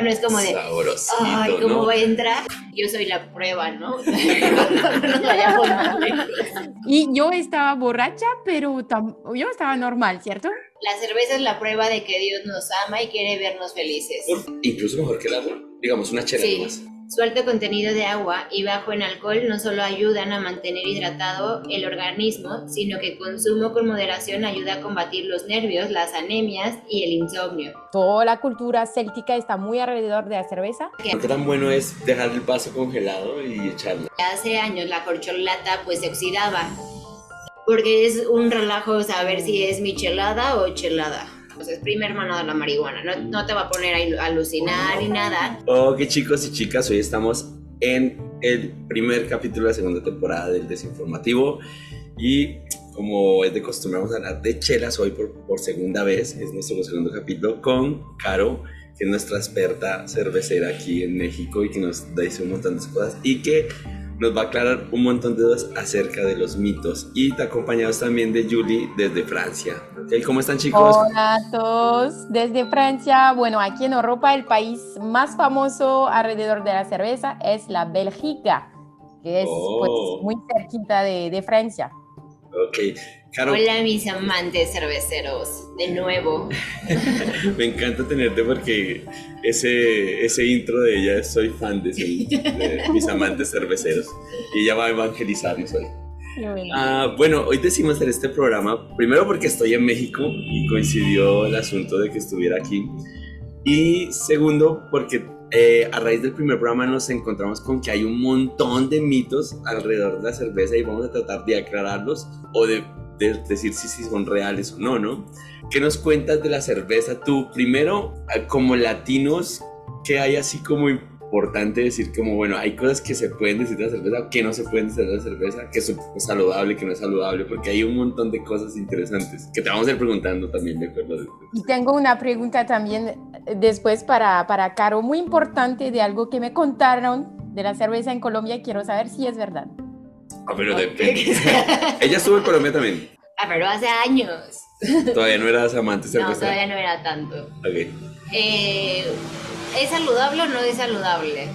poco no es como de, Sabrosito, ay, ¿cómo ¿no? voy a entrar? Yo soy la prueba, ¿no? Y yo estaba borracha, pero tam- yo estaba normal, ¿cierto? La cerveza es la prueba de que Dios nos ama y quiere vernos felices. Incluso mejor que el agua. Digamos, una chela Sí. más. Su alto contenido de agua y bajo en alcohol no solo ayudan a mantener hidratado el organismo, sino que consumo con moderación ayuda a combatir los nervios, las anemias y el insomnio. Toda la cultura céltica está muy alrededor de la cerveza. Que ¿Qué tan bueno es dejar el vaso congelado y echarlo? hace años la corcholata pues se oxidaba, porque es un relajo saber si es michelada o chelada. Pues es prima hermana de la marihuana, no, no te va a poner a alucinar ni nada. Ok chicos y chicas, hoy estamos en el primer capítulo de la segunda temporada del Desinformativo. Y como es de costumbre vamos a hablar de chelas hoy por, por segunda vez, es nuestro segundo capítulo con Caro, que es nuestra experta cervecera aquí en México y que nos dice un montón de cosas y que nos va a aclarar un montón de dudas acerca de los mitos y te acompañados también de Julie desde Francia. Ok, ¿Cómo están chicos? Hola a todos, desde Francia. Bueno, aquí en Europa el país más famoso alrededor de la cerveza es la Bélgica, que es Oh. pues, muy cerquita de, de Francia. Ok, Caro, Hola mis amantes cerveceros, de nuevo. Me encanta tenerte porque ese, ese intro de ella, soy fan de, ese- de mis amantes cerveceros. Y ella va a evangelizarnos hoy. Ah, bueno, hoy decidimos hacer este programa, primero porque estoy en México y coincidió el asunto de que estuviera aquí. Y segundo, porque eh, a raíz del primer programa nos encontramos con que hay un montón de mitos alrededor de la cerveza y vamos a tratar de aclararlos o de, de decir si, si son reales o no, ¿no? ¿Qué nos cuentas de la cerveza tú? Primero, ah, como latinos, ¿qué hay así como importante decir como, bueno, hay cosas que se pueden decir de la cerveza, que no se pueden decir de la cerveza, que es saludable, que no es saludable, porque hay un montón de cosas interesantes que te vamos a ir preguntando también, ¿de acuerdo? Y tengo una pregunta también eh, después para, para Caro, muy importante de algo que me contaron de la cerveza en Colombia y quiero saber si es verdad. Ah, pero depende. Ella estuvo en Colombia también. Ah, pero hace años. Todavía no eras amante No, todavía no era tanto. Eh, ¿Es saludable o no es saludable?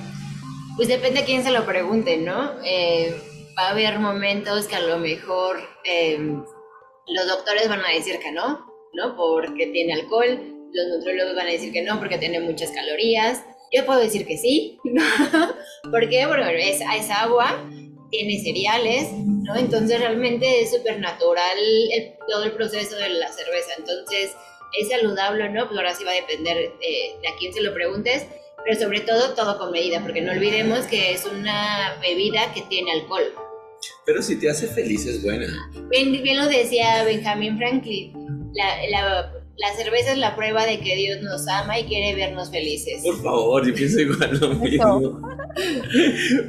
Pues depende a quién se lo pregunte, ¿no? Eh, va a haber momentos que a lo mejor eh, los doctores van a decir que no, ¿no? Porque tiene alcohol, los nutriólogos van a decir que no porque tiene muchas calorías. Yo puedo decir que sí, ¿no? ¿Por qué? Porque es, es agua, tiene cereales, ¿no? Entonces realmente es súper natural el- todo el proceso de la cerveza. Entonces, ¿es saludable o no? Pues ahora sí va a depender de, de a quién se lo preguntes, pero sobre todo todo con medida, porque no olvidemos que es una bebida que tiene alcohol. Pero si te hace feliz es buena. Bien, bien lo decía Benjamin Franklin, la, la- la cerveza es la prueba de que Dios nos ama y quiere vernos felices. Por favor, yo pienso igual lo mismo.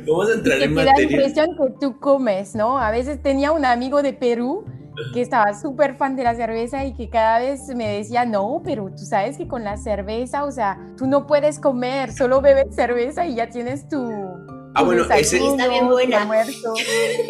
Vamos a entrar en te da la materia. impresión que tú comes, ¿no? A veces tenía un amigo de Perú que estaba súper fan de la cerveza y que cada vez me decía, no, pero tú sabes que con la cerveza, o sea, tú no puedes comer, solo bebes cerveza y ya tienes tu... Ah, bueno, ese- Está bien buena.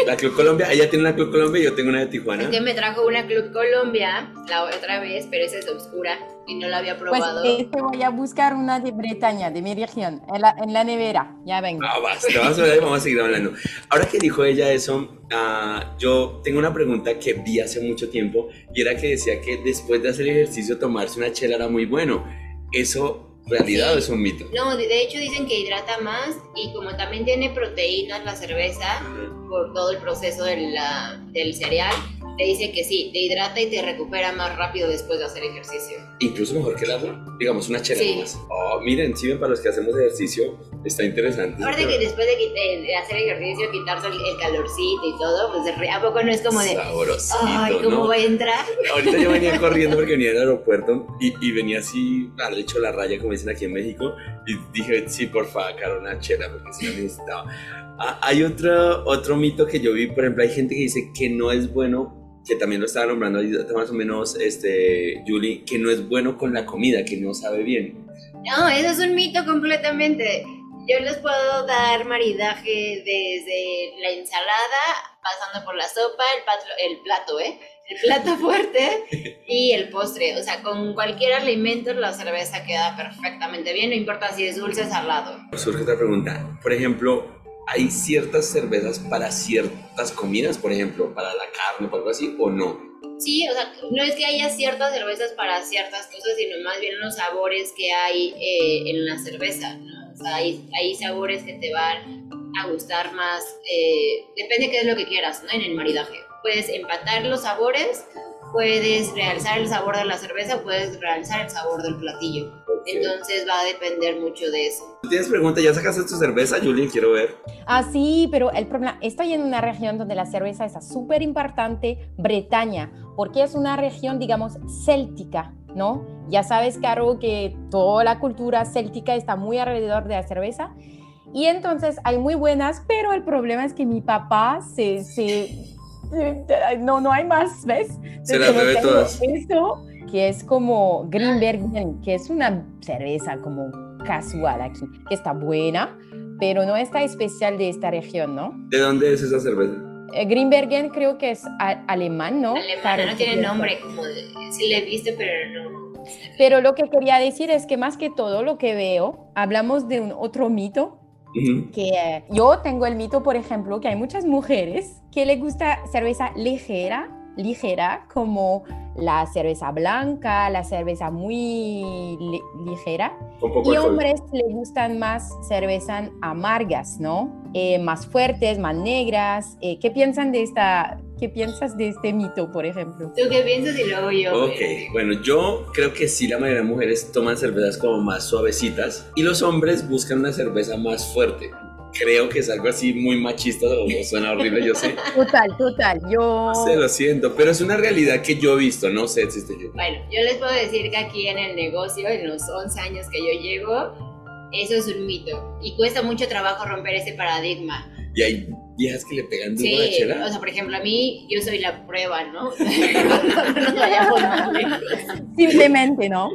La Club Colombia, ella tiene una Club Colombia y yo tengo una de Tijuana. Es que me trajo una Club Colombia la otra vez, pero esa es oscura y no la había Pues probado. este voy a buscar una de Bretaña, de mi región, en la, en la nevera, ya vengo. Ah, basta, vamos a ver, vamos a seguir hablando. Ahora que dijo ella eso, ah, yo tengo una pregunta que vi hace mucho tiempo y era que decía que después de hacer ejercicio tomarse una chela era muy bueno. ¿Eso realidad Sí. es un mito? No, de hecho dicen que hidrata más y como también tiene proteínas la cerveza por todo el proceso de la- del cereal, te dice que sí, te hidrata y te recupera más rápido después de hacer ejercicio. Incluso mejor que el agua. Digamos, una chela Sí. más. Oh, miren, sí, para los que hacemos ejercicio, está interesante. Aparte que después de, quit- de- hacer ejercicio, quitarse el, el calorcito y todo, pues ¿a poco no es como de, Sabrosito, ay, ¿cómo ¿no? voy a entrar? Ahorita yo venía corriendo porque venía del aeropuerto y, y venía así, al hecho la raya, como dicen aquí en México, y dije, sí, por favor, Caro, una chela, porque si la necesitaba. Ah, hay otro, otro mito que yo vi, por ejemplo, hay gente que dice que no es bueno, que también lo estaba nombrando más o menos, este, Julie, que no es bueno con la comida, que no sabe bien. No, eso es un mito completamente. Yo les puedo dar maridaje desde la ensalada, pasando por la sopa, el, patlo- el plato, ¿eh? el plato fuerte y el postre. O sea, con cualquier alimento la cerveza queda perfectamente bien, no importa si es dulce o salado. Surge otra pregunta. Por ejemplo, ¿hay ciertas cervezas para ciertas comidas? Por ejemplo, para la carne o algo así, o no? Sí, o sea, no es que haya ciertas cervezas para ciertas cosas, sino más bien los sabores que hay eh, en la cerveza, ¿no? O sea, hay, hay sabores que te van a gustar más, eh, depende qué es lo que quieras, ¿no? En el maridaje. Puedes empatar los sabores, puedes realzar el sabor de la cerveza, puedes realzar el sabor del platillo. Entonces va a depender mucho de eso. ¿Tienes pregunta? ¿Ya sacaste tu cerveza, Julie? Quiero ver. Ah, sí, pero el problema, estoy en una región donde la cerveza es súper importante, Bretaña, porque es una región, digamos, céltica, ¿no? Ya sabes, Caro, que toda la cultura céltica está muy alrededor de la cerveza. Y entonces hay muy buenas, pero el problema es que mi papá se... se no, no hay más, ¿ves? Se las bebe todas. Eso, que es como Greenberg, que es una cerveza como casual aquí, que está buena, pero no está especial de esta región, ¿no? ¿De dónde es esa cerveza? Eh, Greenbergen creo que es alemán, ¿no? Alemán, no tiene nombre, como de, sí le viste, pero no. Pero lo que quería decir es que más que todo lo que veo, hablamos de un otro mito que eh, yo tengo el mito, por ejemplo, que hay muchas mujeres que les gusta cerveza ligera, ligera, como la cerveza blanca, la cerveza muy ligera. Y hombres les gustan más cervezas amargas, ¿no? Eh, más fuertes, más negras. Eh, ¿Qué piensan de esta, ¿Qué piensas de este mito, por ejemplo? ¿Tú qué piensas y luego yo? Ok, bueno, yo creo que sí, la mayoría de mujeres toman cervezas como más suavecitas y los hombres buscan una cerveza más fuerte creo que es algo así muy machista, o suena horrible, yo sé. Total, total, yo... Se lo siento, pero es una realidad que yo he visto, no sé si estoy yo. Bueno, yo les puedo decir que aquí en el negocio, en los 11 años que yo llevo, eso es un mito y cuesta mucho trabajo romper ese paradigma. Y hay viejas que le pegan duro sí, la chela. o sea, por ejemplo, a mí, yo soy la prueba, ¿no? Simplemente, ¿no?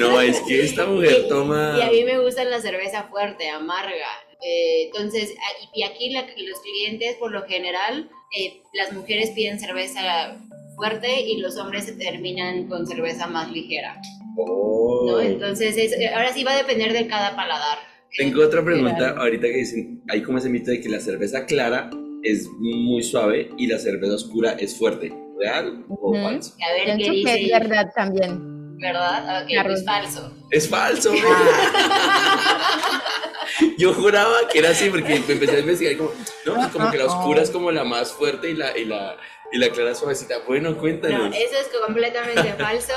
No, es que esta mujer toma... Y a mí me gusta la cerveza fuerte, amarga. Eh, entonces, y aquí los clientes, por lo general, eh, las mujeres piden cerveza fuerte y los hombres se terminan con cerveza más ligera. Oh. ¿no? Entonces, ahora sí va a depender de cada paladar. Tengo otra pregunta, ahorita que dicen, hay como ese mito de que la cerveza clara es muy suave y la cerveza oscura es fuerte. ¿Real o falso? A ver, ¿qué dice? Que es verdad también. ¿Verdad? Ok, es falso. Es falso, ah. Yo juraba que era así porque empecé a investigar como, no, pues como que la oscura es como la más fuerte y la, y la, y la clara suavecita. Bueno, cuéntanos. No, eso es completamente falso.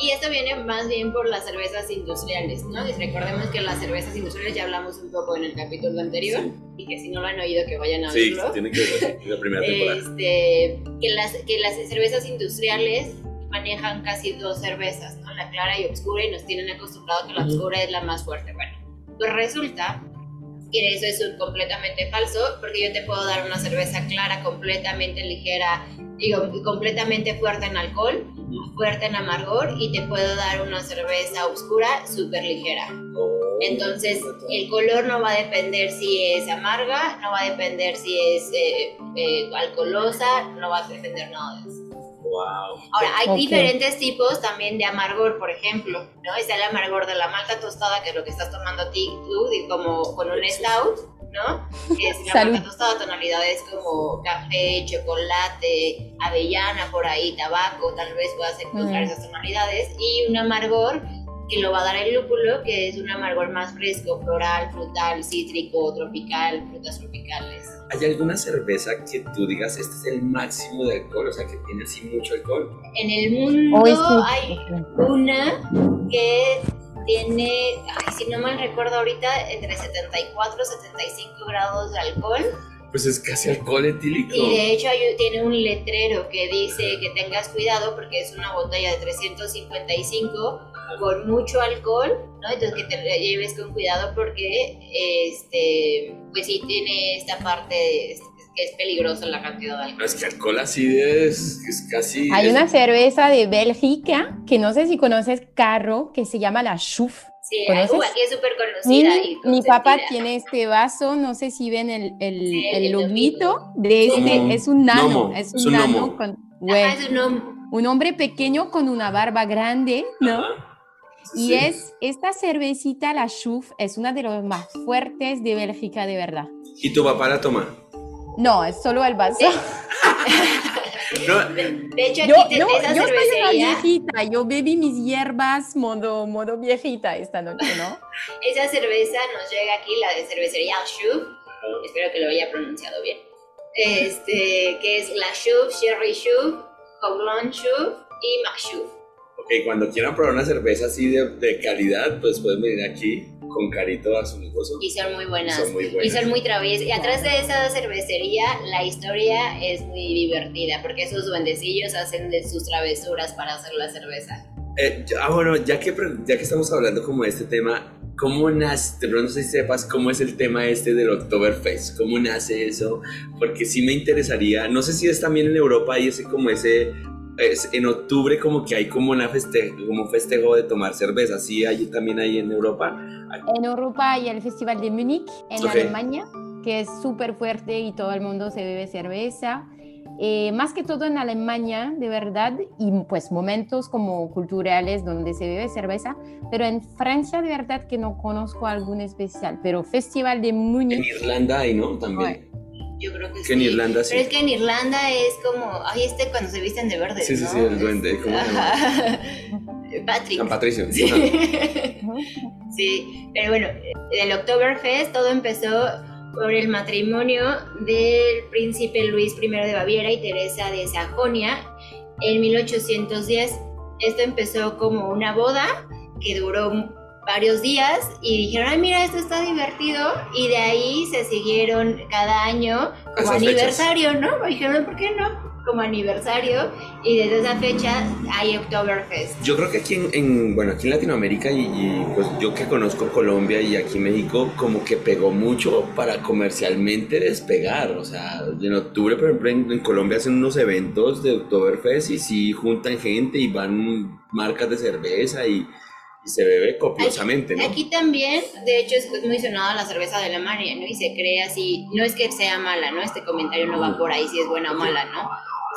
Y esto viene más bien por las cervezas industriales, ¿no? Y recordemos que las cervezas industriales ya hablamos un poco en el capítulo anterior y que si no lo han oído que vayan a verlo. Sí, tienen que ver la primera temporada. Este, que, las, que las cervezas industriales manejan casi dos cervezas, ¿no? La clara y oscura y nos tienen acostumbrado que la oscura es la más fuerte. Bueno, pues resulta que eso es completamente falso, porque yo te puedo dar una cerveza clara, completamente ligera, digo, completamente fuerte en alcohol, fuerte en amargor, y te puedo dar una cerveza oscura, súper ligera. Oh. Entonces, el color no va a depender si es amarga, no va a depender si es eh, eh, alcoholosa, no va a depender nada de eso. Ahora, hay diferentes tipos también de amargor, por ejemplo, ¿no? Está el amargor de la malta tostada, que es lo que estás tomando a ti, tú, como con un stout, ¿no? Que es la malta tostada, tonalidades como café, chocolate, avellana, por ahí, tabaco, tal vez puedas encontrar mm. esas tonalidades, y un amargor que lo va a dar el lúpulo, que es un amargor más fresco, floral, frutal, cítrico, tropical, frutas tropicales. ¿Hay alguna cerveza que tú digas, este es el máximo de alcohol, o sea, que tiene así mucho alcohol? En el mundo hay una que tiene, ay, si no mal recuerdo ahorita, entre 74 y 75 grados de alcohol. Pues es casi alcohol etílico. Y de hecho tiene un letrero que dice que tengas cuidado porque es una botella de 355 con mucho alcohol, ¿no? Entonces que te lleves con cuidado porque, este, pues sí tiene esta parte que es peligrosa la cantidad de alcohol. Es que alcohol así es, casi... Hay una cerveza de Bélgica, que no sé si conoces, Carro, que se llama la Schuf. Sí, aquí es súper conocida. Mi, papá tiene este vaso, no sé si ven el, el, el loguito de este, es un nano, es un, nano con un hombre pequeño con una barba grande, ¿no? Y es esta cervecita, la Schuf, es una de las más fuertes de Bélgica, de verdad. ¿Y tu papá la toma? No, es solo el vaso. de, hecho, aquí yo, esa yo soy una viejita, yo bebí mis hierbas modo, modo viejita esta noche, ¿no? esa cerveza nos llega aquí, la de cervecería Schuf, espero que lo haya pronunciado bien, este, que es la Schuf, Sherry Schuf, Houblon Schuf y Mac Ok, cuando quieran probar una cerveza así de, de calidad, pues pueden venir aquí con carito a su negocio. Y son muy buenas. Son muy buenas. Y son muy traviesas. Y atrás de esa cervecería, la historia es muy divertida, porque esos duendecillos hacen de sus travesuras para hacer la cerveza. Eh, ah, bueno, ya que, ya que estamos hablando como de este tema, ¿cómo nace? De pronto no sé si sepas cómo es el tema este del Oktoberfest, cómo nace eso, porque sí me interesaría, no sé si es también en Europa y ese como ese es, en octubre como que hay como una festejo, como festejo de tomar cerveza, ¿sí? Allí también hay en Europa. En Europa hay el Festival de Múnich, en Alemania, que es súper fuerte y todo el mundo se bebe cerveza. Eh, más que todo en Alemania, de verdad, y pues momentos como culturales donde se bebe cerveza, pero en Francia de verdad que no conozco algún especial, pero Festival de Múnich. En Irlanda hay, ¿no? También. Yo creo que, que en Irlanda sí. Pero es que en Irlanda es como, ay, este cuando se visten de verde. Sí, sí, sí, el duende. ¿Cómo se? Patrick. San Patricio. Sí. sí, pero bueno, el Oktoberfest todo empezó por el matrimonio del príncipe Luis I de Baviera y Teresa de Sajonia en 1810. Esto empezó como una boda que duró varios días y dijeron, ay, mira, esto está divertido. Y de ahí se siguieron cada año como aniversario, ¿no? dijeron, ¿por qué no? Como aniversario. Y desde esa fecha hay Oktoberfest. Yo creo que aquí en, bueno, aquí en Latinoamérica y, pues yo que conozco Colombia y aquí México, como que pegó mucho para comercialmente despegar. O sea, en octubre, por ejemplo, en, en Colombia hacen unos eventos de Oktoberfest y sí juntan gente y van marcas de cerveza y se bebe copiosamente, ¿no? Aquí también, de hecho, es muy sonada la cerveza de Alemania, ¿no? Y se cree así, no es que sea mala, ¿no? Este comentario no va por ahí si es buena o mala, ¿no?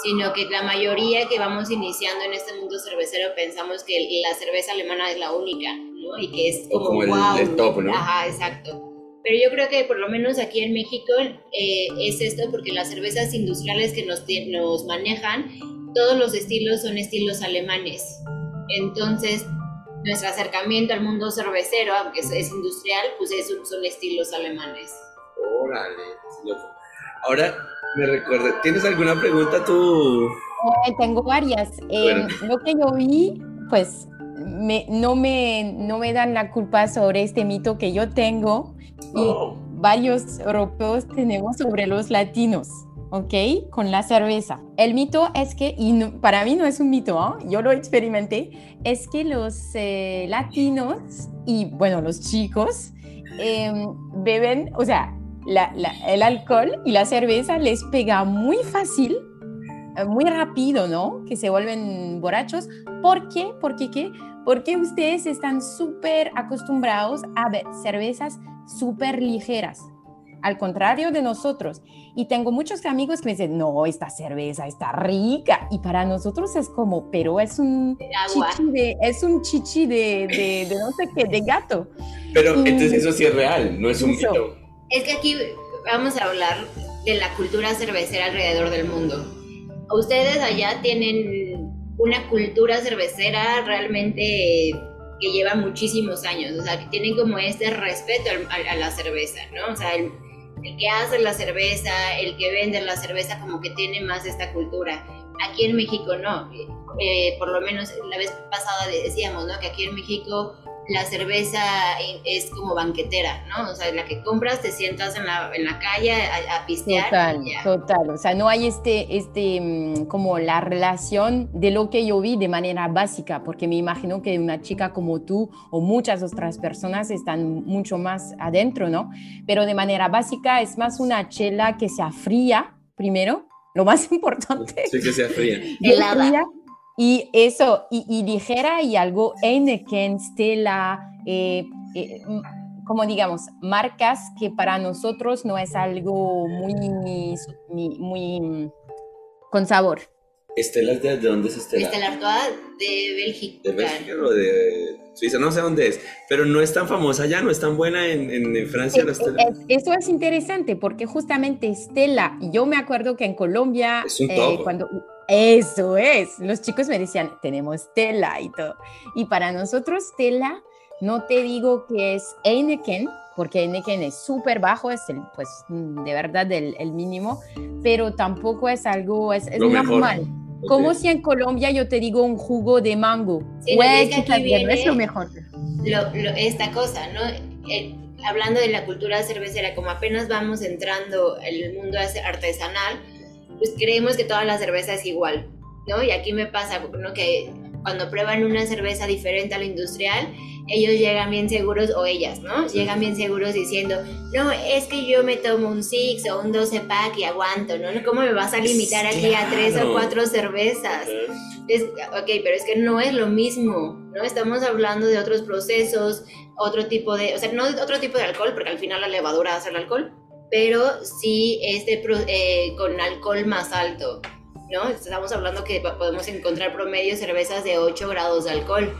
Sino que la mayoría que vamos iniciando en este mundo cervecero pensamos que la cerveza alemana es la única, ¿no? Y que es como, el, top, ¿no? Ajá, exacto. Pero yo creo que por lo menos aquí en México eh, es esto porque las cervezas industriales que nos, nos manejan, todos los estilos son estilos alemanes. Entonces, nuestro acercamiento al mundo cervecero, aunque es, industrial, pues es, son estilos alemanes. Órale, Ahora me recuerdo, ¿tienes alguna pregunta tú? Eh, tengo varias. Eh, lo que yo vi, pues me, no, me, no me dan la culpa sobre este mito que yo tengo y oh. varios europeos tenemos sobre los latinos. ¿Ok? Con la cerveza. El mito es que, y para mí no es un mito, ¿ah? yo lo experimenté, es que los eh, latinos y, bueno, los chicos em, beben, o sea, el alcohol y la cerveza les pega muy fácil, eh, muy rápido, ¿no? Que se vuelven borrachos. ¿Por qué? ¿Por qué qué? Porque ustedes están súper acostumbrados a ver cervezas súper ligeras al contrario de nosotros. Y tengo muchos amigos que me dicen, no, esta cerveza está rica. Y para nosotros es como, pero es un chichi de, es un chichi de, de, no sé qué, de gato. Pero entonces eso sí es real, no es un mito. Es que aquí vamos a hablar de la cultura cervecera alrededor del mundo. Ustedes allá tienen una cultura cervecera realmente que lleva muchísimos años, o sea, que tienen como este respeto a, a la cerveza, ¿no? O sea, el, el que hace la cerveza, el que vende la cerveza, como que tiene más esta cultura. Aquí en México no. Eh, por lo menos la vez pasada decíamos, ¿no? Que aquí en México la cerveza es como banquetera, ¿no? O sea, la que compras, te sientas en la, en la calle a, a pistear. Total, total. O sea, no hay este, este, mm, como la relación de lo que yo vi de manera básica, porque me imagino que una chica como tú o muchas otras personas están mucho más adentro, ¿no? Pero de manera básica es más una chela que se afría primero, lo más importante. Sí, que se afría. Helada. Y eso, y, ligera y algo Heineken, Stella, eh, eh, como digamos, marcas que para nosotros no es algo muy, muy, con sabor. ¿Estela de, dónde es Estela? Estela Artois de Bélgica. ¿De Bélgica o de Suiza? No sé dónde es, pero no es tan famosa ya, no es tan buena en, en, Francia la Estela. eso es interesante porque justamente Estela, yo me acuerdo que en Colombia, es un eh, cuando eso es, los chicos me decían, tenemos Stella y todo. Y para nosotros Stella, no te digo que es Heineken, porque Heineken es súper bajo, es el, pues de verdad el, el, mínimo, pero tampoco es algo, es, es normal. Como si en Colombia yo te digo un jugo de mango. Sí, es, es lo mejor. esta cosa, ¿no? Eh, hablando de la cultura cervecera, como apenas vamos entrando en el mundo artesanal, pues creemos que toda la cerveza es igual, ¿no? Y aquí me pasa, ¿no? Que cuando prueban una cerveza diferente a la industrial, ellos llegan bien seguros, o ellas, ¿no? Llegan bien seguros diciendo, no, es que yo me tomo un six o un 12 pack y aguanto, ¿no? ¿Cómo me vas a limitar aquí a tres o cuatro cervezas? Es, ok, pero es que no es lo mismo, ¿no? Estamos hablando de otros procesos, otro tipo de, o sea, no otro tipo de alcohol, porque al final la levadura hace el alcohol, pero sí este, eh, con alcohol más alto, ¿no? Estamos hablando que podemos encontrar promedio cervezas de 8 grados de alcohol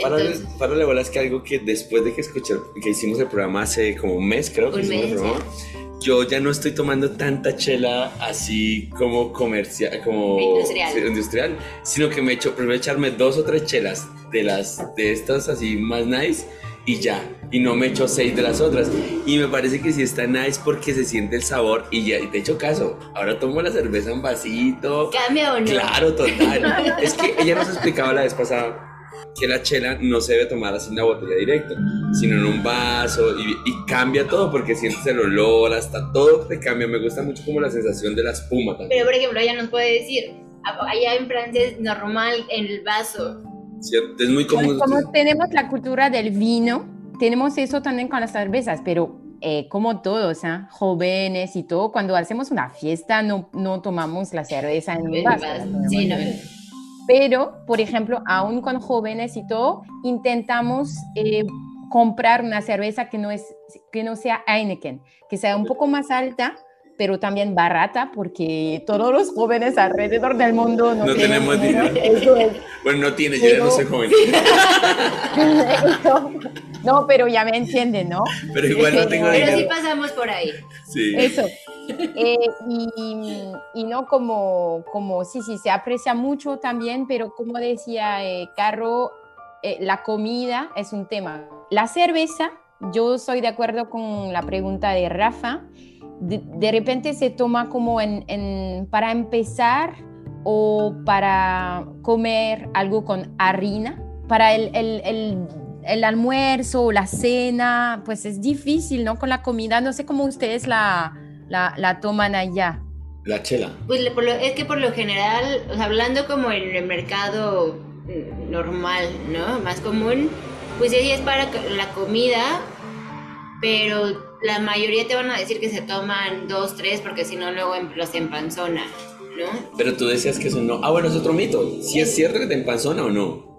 para, para la verdad es que algo que después de que escuché, que hicimos el programa hace como un mes, creo que hicimos el programa, yo ya no estoy tomando tanta chela así como comercial, como industrial. sino que me echo, prefiero echarme dos o tres chelas de las de estas así más nice y ya, y no me echo seis de las otras. Y me parece que sí está nice porque se siente el sabor y ya, y te echo caso. Ahora tomo la cerveza en vasito. ¿Cambia o no? Claro, total. es que ella nos explicaba la vez pasada que la chela no se debe tomar así en una botella directa, sino en un vaso y, cambia todo porque sientes el olor, hasta todo te cambia. Me gusta mucho como la sensación de la espuma también. Pero por ejemplo, ella nos puede decir, allá en Francia es normal en el vaso. Cierto, es muy común. Como tenemos la cultura del vino, tenemos eso también con las cervezas, pero eh, como todos, ¿eh? jóvenes y todo, cuando hacemos una fiesta no, no tomamos la cerveza en un vaso. Sí, no. Pero, por ejemplo, aún con jóvenes y todo, intentamos eh, comprar una cerveza que no, es, que no sea Heineken, que sea un poco más alta, pero también barata, porque todos los jóvenes alrededor del mundo no, tenemos dinero. Bueno, no tiene, yo ya no soy joven. no, pero ya me entienden, ¿no? Pero igual no tengo dinero. Pero sí pasamos por ahí. Sí. Eso. Eh, y, no como, como, sí, sí, se aprecia mucho también, pero como decía eh, Carro, eh, la comida es un tema. La cerveza, yo soy de acuerdo con la pregunta de Rafa, de, repente se toma como en, para empezar o para comer algo con harina, para el, el, el, almuerzo o la cena, pues es difícil, ¿no? Con la comida, no sé cómo ustedes la, la, toman allá. La chela. Pues es que por lo general, hablando como en el mercado normal, ¿no? Más común, pues sí es para la comida, pero la mayoría te van a decir que se toman dos, tres, porque si no luego em, los empanzona, ¿no? Pero tú decías que eso no. Ah, bueno, es otro mito. ¿Si es cierto que te empanzona o no?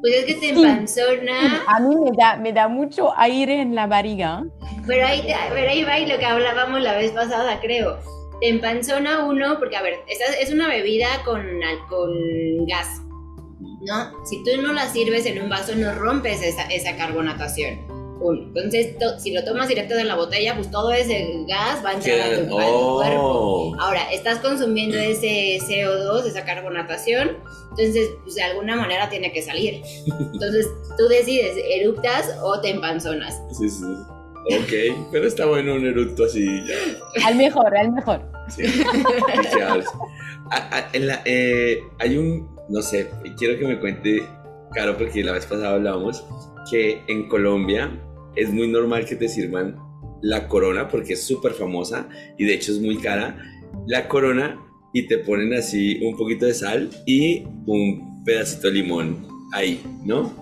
Pues es que te empanzona. A mí me da, me da mucho aire en la barriga. Pero ahí, pero ahí va y lo que hablábamos la vez pasada, creo. Te empanzona uno, porque a ver, esta es una bebida con, con gas, ¿no? Si tú no la sirves en un vaso, no rompes esa, esa carbonatación. Entonces, si lo tomas directo de la botella, pues todo ese gas va a entrar a tu, cuerpo. Oh. Ahora, estás consumiendo ese CO2, esa carbonatación, entonces, pues de alguna manera tiene que salir. Entonces, tú decides, eruptas o te empanzonas. Sí, sí. Ok, pero está bueno un eructo así ya. Al mejor, al mejor. Sí. Eh, hay un, no sé, quiero que me cuente, Caro, porque la vez pasada hablábamos que en Colombia es muy normal que te sirvan la corona porque es súper famosa y de hecho es muy cara. La corona y te ponen así un poquito de sal y un pedacito de limón ahí, ¿no?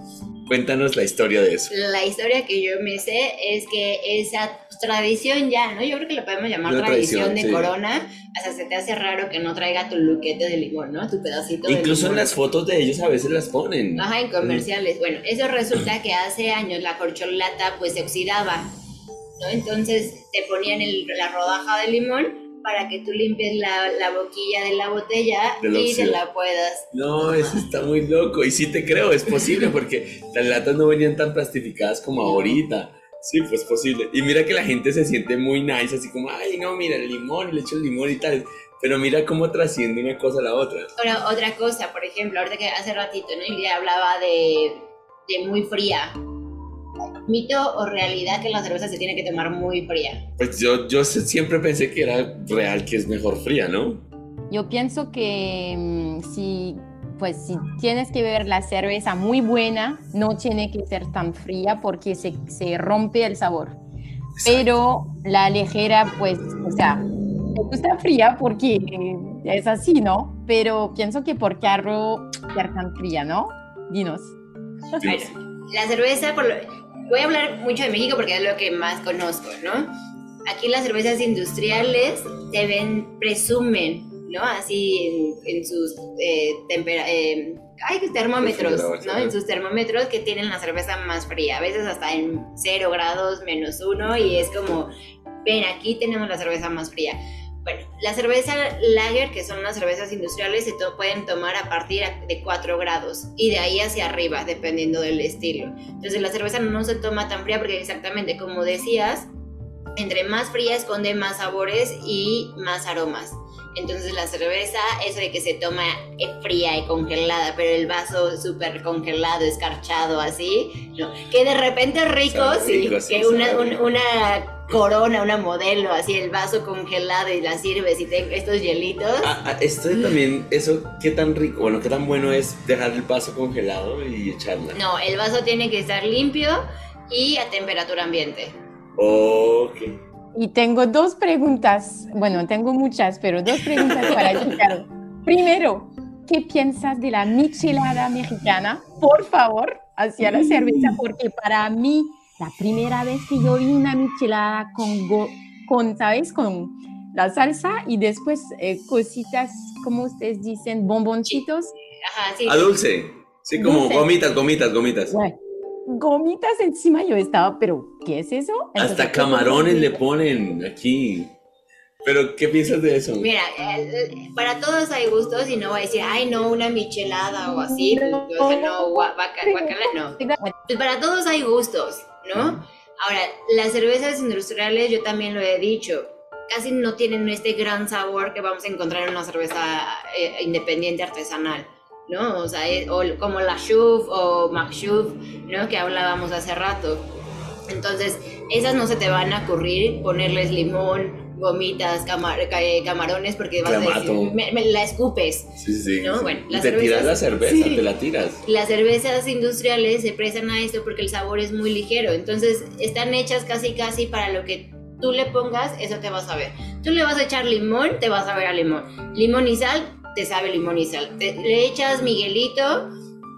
Cuéntanos la historia de eso. La historia que yo me sé es que esa tradición ya, ¿no? Yo creo que lo podemos llamar tradición, de corona. O sea, se te hace raro que no traiga tu luquete de limón, ¿no? Tu pedacito Incluso en las fotos de ellos a veces las ponen. Ajá, en comerciales. Bueno, eso resulta que hace años la corcholata pues se oxidaba, ¿no? Entonces te ponían la rodaja de limón para que tú limpies la, la boquilla de la botella y se la puedas. No, eso está muy loco. Y sí te creo, es posible porque las latas no venían tan plastificadas como ahorita. Sí, pues posible. Y mira que la gente se siente muy nice, así como, ay, no, mira, el limón, le echo el limón y tal. Pero mira cómo trasciende una cosa a la otra. Ahora, otra cosa, por ejemplo, ahorita que hace ratito, ¿no? Y hablaba de, de muy fría. ¿Mito o realidad que la cerveza se tiene que tomar muy fría? Pues yo, yo siempre pensé que era real que es mejor fría, ¿no? Yo pienso que mm, si pues si tienes que beber la cerveza muy buena, no tiene que ser tan fría porque se, se rompe el sabor. Pero la ligera, pues, o sea, me gusta fría porque es así, ¿no? Pero pienso que por qué arro ser tan fría, ¿no? Dinos. la cerveza, por voy a hablar mucho de México porque es lo que más conozco, ¿no? Aquí las cervezas industriales se ven, presumen ¿no? Así en, sus eh, eh termómetros, ¿no? En sus termómetros que tienen la cerveza más fría, a veces hasta en 0 grados, menos uno, y es como, ven, aquí tenemos la cerveza más fría. Bueno, la cerveza lager, que son las cervezas industriales, se pueden tomar a partir de 4 grados y de ahí hacia arriba, dependiendo del estilo. Entonces la cerveza no se toma tan fría porque exactamente como decías, entre más fría esconde más sabores y más aromas. Entonces la cerveza, eso de que se toma fría y congelada, pero el vaso súper congelado, escarchado así, ¿no? que de repente es rico, sí, que una, una, corona, una modelo, así el vaso congelado y la sirves y te, estos hielitos. Ah, ah, esto también, eso, ¿qué tan rico, bueno, qué tan bueno es dejar el vaso congelado y echarla? No, el vaso tiene que estar limpio y a temperatura ambiente. Ok. Y tengo dos preguntas, bueno, tengo muchas, pero dos preguntas para Ricardo. Primero, ¿qué piensas de la michelada mexicana? Por favor, hacia la cerveza, porque para mí, la primera vez que yo vi una michelada con, con ¿sabes? Con la salsa y después eh, cositas, como ustedes dicen, bomboncitos. Ajá, sí. A dulce. Sí, como gomitas, gomitas, gomitas gomitas encima. Yo estaba, pero ¿qué es eso? Hasta camarones le ponen aquí. Pero, ¿qué piensas de eso? Mira, para todos hay gustos y no voy a decir, ay, no, una michelada o así. No, no, guacala, no. Pues para todos hay gustos, ¿no? Ahora, las cervezas industriales, yo también lo he dicho, casi no tienen este gran sabor que vamos a encontrar en una cerveza eh, independiente artesanal. ¿no? O sea, o como la Shuf o McShuf, ¿no? Que hablábamos hace rato. Entonces, esas no se te van a ocurrir ponerles limón, gomitas, eh, camarones, porque vas a decir, me, la escupes. Sí, sí, ¿no? Bueno, te tiras la cerveza, te la tiras. Las cervezas industriales se prestan a esto porque el sabor es muy ligero. Entonces, están hechas casi, casi para lo que tú le pongas, eso te vas a ver. Tú le vas a echar limón, te vas a ver a limón. Limón y sal, te sabe limón y sal. le echas Miguelito,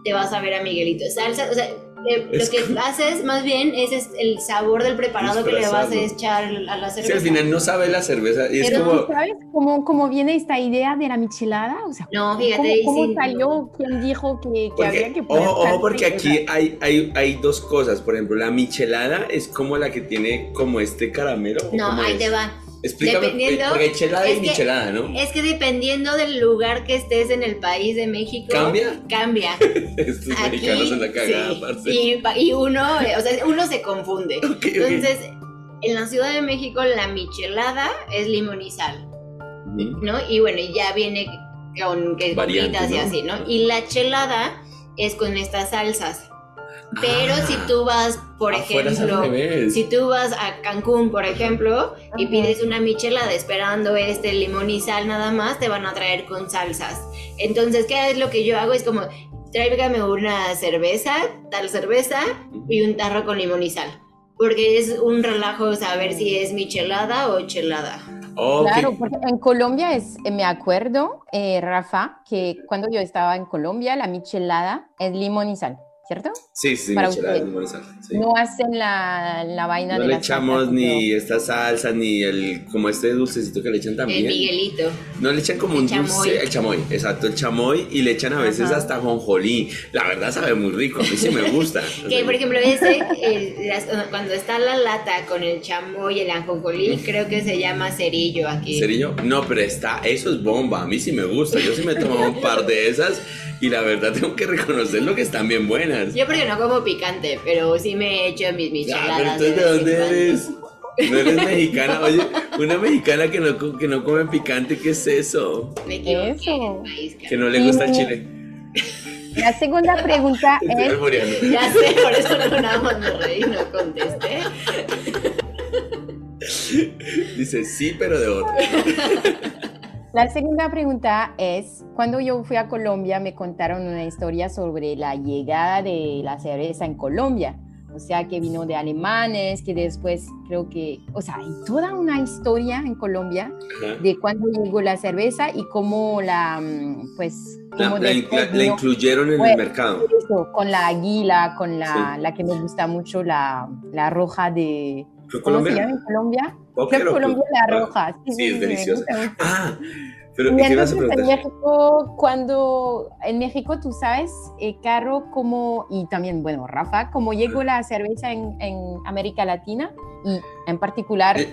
te vas a ver a Miguelito. Salsa, o sea, eh, lo que haces más bien es, el sabor del preparado que le vas a echar a la cerveza. Sí, al final no sabe la cerveza. Y es como... ¿sabes cómo, cómo, viene esta idea de la michelada? O sea, no, fíjate. ¿Cómo, salió? ¿Quién dijo que, que había que poner Ojo, porque aquí hay, hay, hay dos cosas. Por ejemplo, la michelada es como la que tiene como este caramelo. No, ahí te va. Explícame, dependiendo, porque chelada y michelada, ¿no? Es que dependiendo del lugar que estés en el país de México. ¿Cambia? Cambia. Estos mexicanos en la cagada, sí, y, y, uno, o sea, uno se confunde. Entonces, en la Ciudad de México la michelada es limón y sal, ¿no? Y bueno, ya viene con que y así, ¿no? Y la chelada es con estas salsas. Pero si ah. tú vas, por ejemplo, si tú vas a Cancún, por ejemplo, y pides una michelada esperando este limón y sal nada más, te van a traer con salsas. Entonces, ¿qué es lo que yo hago? Es como, tráigame una cerveza, tal cerveza, y un tarro con limón y sal. Porque es un relajo saber si es michelada o chelada. Claro, porque en Colombia es, me acuerdo, eh, Rafa, que cuando yo estaba en Colombia, la michelada es limón y sal ¿cierto? Sí, sí, Para michelada sal. sí. No hacen la, la vaina No de le la salsa, echamos pero- ni esta salsa, ni el, como este dulcecito que le echan El también. Miguelito. No le echan como El un chamoy. dulce, el chamoy, exacto, el chamoy, y le echan a veces Ajá. hasta jonjolí. La verdad sabe muy rico, a mí sí me gusta. O Que sea, por ejemplo ese, el- las- cuando está la lata con el chamoy y el anjonjolí, creo que se llama cerillo aquí. ¿Cerillo? No, pero está, eso es bomba, a mí sí me gusta. Yo sí me he tomado un par de esas y la verdad tengo que reconocer lo que están bien buenas. Yo porque no como picante, pero sí me he hecho mis micheladas. pero entonces, ¿de dónde eres? No eres mexicana, oye, una mexicana que no, que no come picante, ¿qué es eso? Me equivoqué. Eso. Que no le gusta el chile. La segunda pregunta es. Ya sé, por eso no nada más me reí y no contesté. Dice sí, pero de otro. La segunda pregunta es, cuando yo fui a Colombia me contaron una historia sobre la llegada de la cerveza en Colombia. O sea, que vino de alemanes, que después creo que, o sea, hay toda una historia en Colombia Ajá. de cuándo llegó la cerveza y cómo la, mm, pues, cómo la incluyeron en el Bueno, mercado. eso, con la águila, con la, Sí. la que me gusta mucho, la, la roja de... ¿Fue ¿Cómo se Colombia? llama en Colombia? ¿Póker Creo o que Colombia club? la Ah, roja. Sí, es me deliciosa. Ah, pero Y ¿qué entonces en preguntar? México, cuando en México tú sabes, eh, Caro, como, y también, bueno, Rafa, cómo llegó la cerveza en, en América Latina y en particular Eh,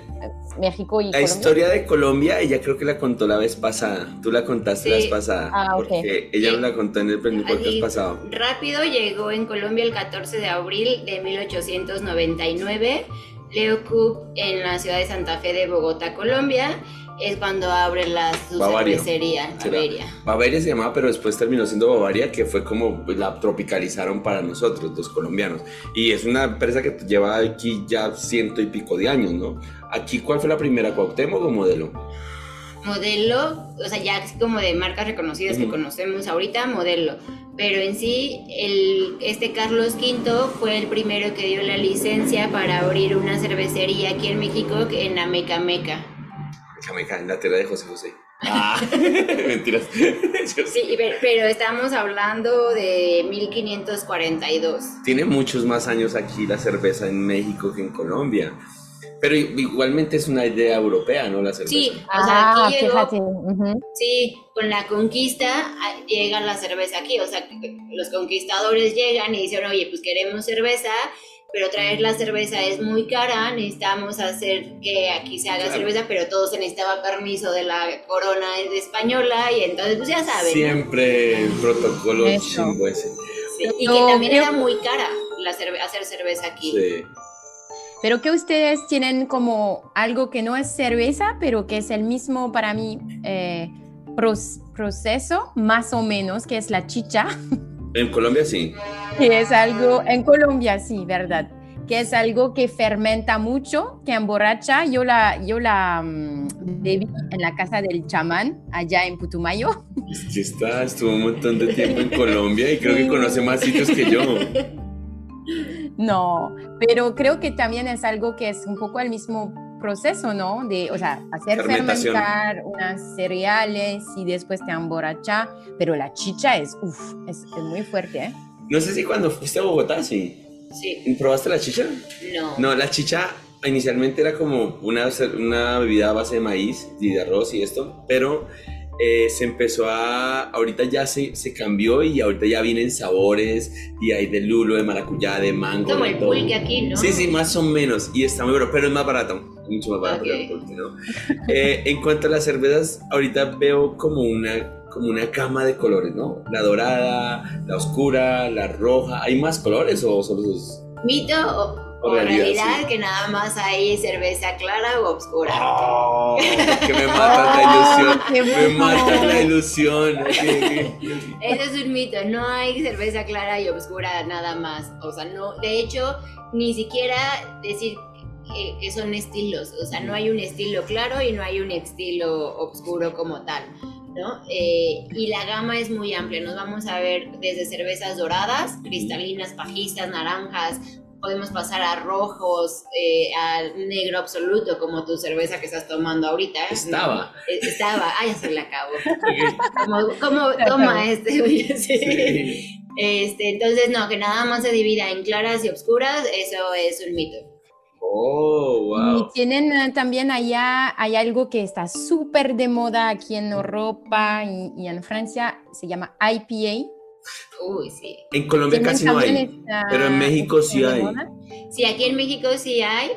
México y La Colombia. historia de Colombia, ella creo que la contó la vez pasada. Tú la contaste la Sí. vez pasada. Ah, ok. Porque ella nos la contó en el, en el podcast Así, pasado. Rápido llegó en Colombia el 14 de abril de 1899. Leo Cook en la ciudad de Santa Fe de Bogotá, Colombia. Es cuando abre la su Bavaria. cervecería. Bavaria. Bavaria se llamaba, pero después terminó siendo Bavaria, que fue como la tropicalizaron para nosotros, los colombianos. Y es una empresa que lleva aquí ya ciento y pico de años, ¿no? Aquí, ¿cuál fue la primera? ¿Cuauhtémoc o Modelo? Modelo, o sea, ya así como de marcas reconocidas que conocemos ahorita, modelo. Pero en sí, el, este Carlos V fue el primero que dio la licencia para abrir una cervecería aquí en México, en Amecameca. Meca, en la tierra de José José. Ah, mentiras. Sí, pe- pero estamos hablando de 1542. Tiene muchos más años aquí la cerveza en México que en Colombia. Pero igualmente es una idea europea, ¿no? La cerveza. Sí, o sea, Ah, aquí llegó, fíjate. ujú. sí, con la conquista ah, llega la cerveza aquí, o sea, los conquistadores llegan y dicen, oye, pues queremos cerveza, pero traer la cerveza es muy cara, necesitamos hacer que aquí se haga Claro. cerveza, pero todo se necesitaba permiso de la corona de española y entonces, pues ya saben. Siempre el protocolo Eso. chimbo ese. Sí, y que también era muy cara la cerve- hacer cerveza aquí. Sí. Pero que ustedes tienen como algo que no es cerveza, pero que es el mismo para mí eh, proceso, más o menos, que es la chicha, En Colombia sí. que es algo, en Colombia sí, ¿verdad? Que es algo que fermenta mucho, que emborracha. Yo la, yo la mm, bebí en la casa del chamán, allá en Putumayo. Que está, estuvo un montón de tiempo en Colombia y creo que conoce más sitios que yo. No, pero creo que también es algo que es un poco el mismo proceso, ¿no? De, o sea, hacer fermentar unas cereales y después te emborracha, pero la chicha es, uff, es, es muy fuerte, ¿eh? No sé si cuando fuiste a Bogotá, sí. Sí, ¿Probaste la chicha? no. No, la chicha inicialmente era como una, una bebida a base de maíz y de arroz y esto, pero eh, se empezó a, ahorita ya se, se cambió y ahorita ya vienen sabores y hay de lulo, de maracuyá, de mango. Como de el pulque aquí, ¿no? Sí, sí, más o menos. Y está muy bueno, pero es más barato. Mucho más barato que el pulque, ¿no? Eh, en cuanto a las cervezas, ahorita veo como una, como una gama de colores, ¿no? La dorada, la oscura, la roja. ¿Hay más colores o solo esos? Mito o, realidad, realidad, sí. que nada más hay cerveza clara o oscura. ¡Oh! Que me matas la ilusión. ¡Qué Me matas la ilusión. Eso es un mito, no hay cerveza clara y oscura nada más. O sea, no, de hecho, ni siquiera decir que, que son estilos. O sea, no hay un estilo claro y no hay un estilo oscuro como tal. ¿no? Eh, y la gama es muy amplia. Nos vamos a ver desde cervezas doradas, cristalinas, pajizas, naranjas. Podemos pasar a rojos, eh, al negro absoluto, como tu cerveza que estás tomando ahorita. Estaba. Eh, Estaba, ah, ya se la acabó. Como, como toma este, sí. Sí. Este, entonces, no, que nada más se divida en claras y oscuras, eso es un mito. Oh, wow. Y tienen eh, también allá, hay algo que está súper de moda aquí en Europa y, en Francia, se llama IPA. Uy, sí. En Colombia casi no hay, pero en México sí hay. Sí, aquí en México sí hay,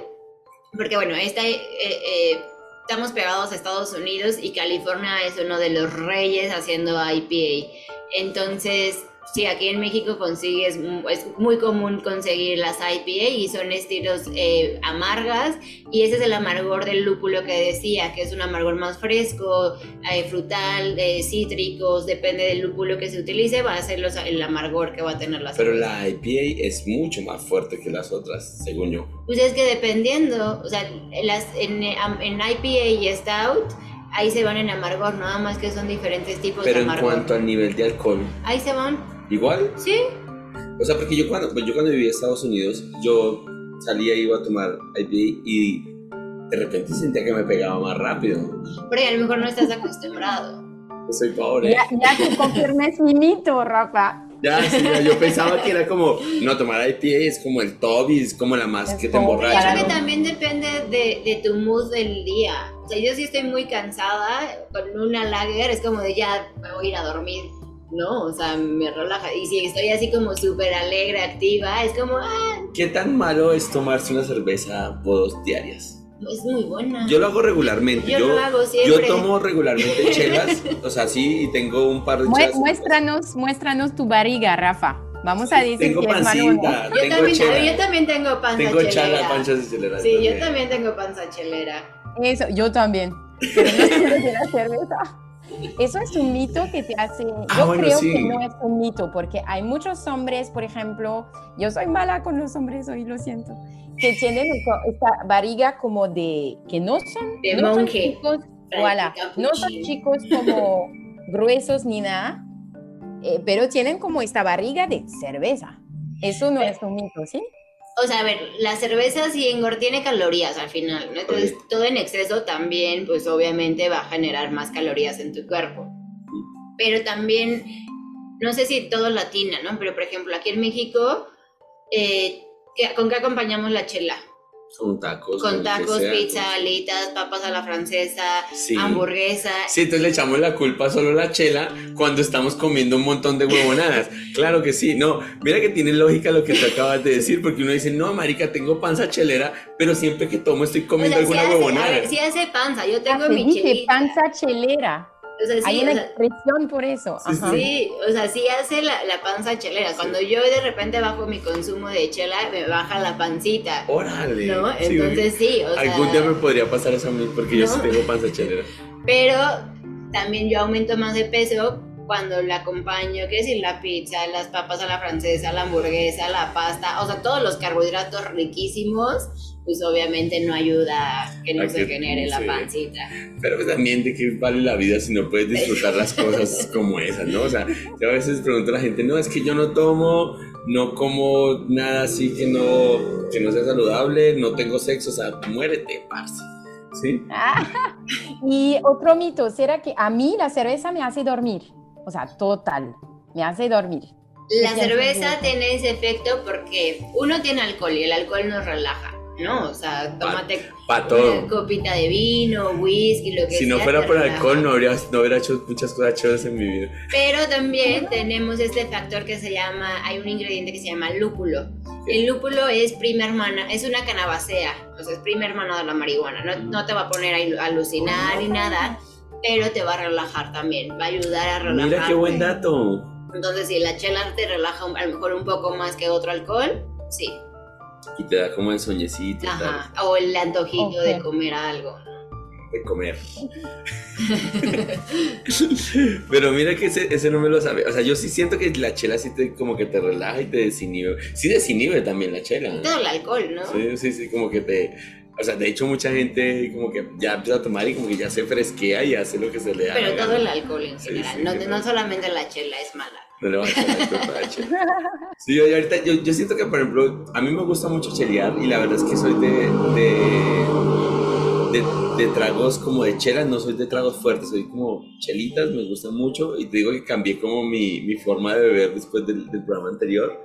porque bueno, esta, eh, eh, estamos pegados a Estados Unidos y California es uno de los reyes haciendo IPA. Entonces, Sí, aquí en México consigues, es muy común conseguir las IPA y son estilos eh, amargas y ese es el amargor del lúpulo que decía, que es un amargor más fresco, eh, frutal, de cítricos, depende del lúpulo que se utilice, va a ser el amargor que va a tener la Pero la IPA es mucho más fuerte que las otras, según yo. Pues es que dependiendo, o sea, las, en, en IPA y Stout, ahí se van en amargor, nada más que son diferentes tipos de amargor. Pero en cuanto al nivel de alcohol. Ahí se van. ¿Igual? Sí. O sea, porque yo cuando, pues yo cuando vivía en Estados Unidos, yo salía, iba a tomar IPA y de repente sentía que me pegaba más rápido. Pero a lo mejor no estás acostumbrado. Yo soy pobre. Ya, ya te confirmes mi mito, Rafa. Ya, sí, yo pensaba que era como, no, tomar IPA es como el top y es como la más que te emborracha. Creo que también depende de, de, tu mood del día. O sea, yo sí estoy muy cansada, con una lager es como de ya me voy a ir a dormir ¿no? O sea, me relaja. Y si estoy así como súper alegre, activa, es como, ah. ¿Qué tan malo es tomarse una cerveza por dos diarias? Es muy buena. Yo lo hago regularmente. Yo, lo hago siempre. Yo tomo regularmente chelas, o sea, sí, y tengo un par de chelas. Muéstranos, muéstranos tu barriga, Rafa. Vamos a decir tengo que pancita, es yo, también, yo también tengo panza tengo chelera. Chala, pancha chelera. Sí, yo también tengo panza chelera. Eso, yo también. Pero no la cerveza. Eso es un mito que te hace... Ah, yo creo que no es un mito, porque hay muchos hombres, por ejemplo, yo soy mala con los hombres hoy, lo siento, que tienen esta barriga como de... que no son, no son chicos, voilà, no son chicos como gruesos ni nada, eh, pero tienen como esta barriga de cerveza. Eso no es un mito, ¿sí? O sea, a ver, la cerveza sí tiene calorías al final, ¿no? Entonces, todo en exceso también, pues obviamente va a generar más calorías en tu cuerpo. Pero también, no sé si todo latina, ¿no? Pero por ejemplo, aquí en México, eh, ¿con qué acompañamos la chela? Con tacos. Con tacos, pizza, alitas, papas a la francesa, hamburguesa. Sí, entonces le echamos la culpa solo a la chela cuando estamos comiendo un montón de huevonadas. claro que sí, no. Mira que tiene lógica lo que te acabas de decir, porque uno dice, no, marica, tengo panza chelera, pero siempre que tomo estoy comiendo alguna huevonada. sí hace panza, yo tengo mi chelita. panza chelera. Hay una expresión por eso. Sí, o sea, sí hace la, panza chelera. Cuando yo de repente bajo mi consumo de chela, me baja la pancita. Órale. ¿No? Entonces sí. O Algún día me podría pasar eso a mí porque yo sí tengo panza chelera. Pero también yo aumento más de peso cuando la acompaño, que decir, la pizza, las papas a la francesa, la hamburguesa, la pasta, o sea, todos los carbohidratos riquísimos pues obviamente no ayuda a que no se genere la pancita. Pero pues también de qué vale la vida si no puedes disfrutar las cosas como esas, ¿no? O sea, yo a veces pregunto a la gente, no, es que yo no tomo, no como nada así que no, que no sea saludable, no tengo sexo, o sea, muérete, parce. ¿Sí? y otro mito, ¿será que a mí la cerveza me hace dormir? O sea, total, me hace dormir. La cerveza tiene ese efecto porque uno tiene alcohol y el alcohol nos relaja. ¿No? O sea, tómate una copita de vino, whisky, lo que sea. Si no fuera por alcohol, no habría, no hubiera hecho muchas cosas chéveres en mi vida. Pero también tenemos este factor que se llama, hay un ingrediente que se llama lúpulo. El lúpulo es prima hermana, es una canabacea, o sea, es prima hermana de la marihuana. No, no te va a poner a alucinar ni nada, pero te va a relajar también, va a ayudar a relajar. Mira qué buen dato. Entonces, si la chela te relaja a lo mejor un poco más que otro alcohol, sí, y te da como el soñecito. Ajá, o el antojito de comer algo. De comer. Pero mira que ese, ese, no me lo sabe. O sea, yo sí siento que la chela sí te, como que te relaja y te desinhibe. Sí desinhibe también la chela. Todo el alcohol, ¿no? Sí, sí, sí, como que te... O sea, de hecho mucha gente como que ya empieza a tomar y como que ya se fresquea y hace lo que se le da. Pero todo el alcohol en general, no, no solamente la chela es mala. No le va a echar Sí, yo, ahorita, yo, yo, siento que, por ejemplo, a mí me gusta mucho chelear y la verdad es que soy de, de, de, tragos como de chelas, no soy de tragos fuertes, soy como chelitas, me gustan mucho y te digo que cambié como mi, mi forma de beber después del, del, programa anterior.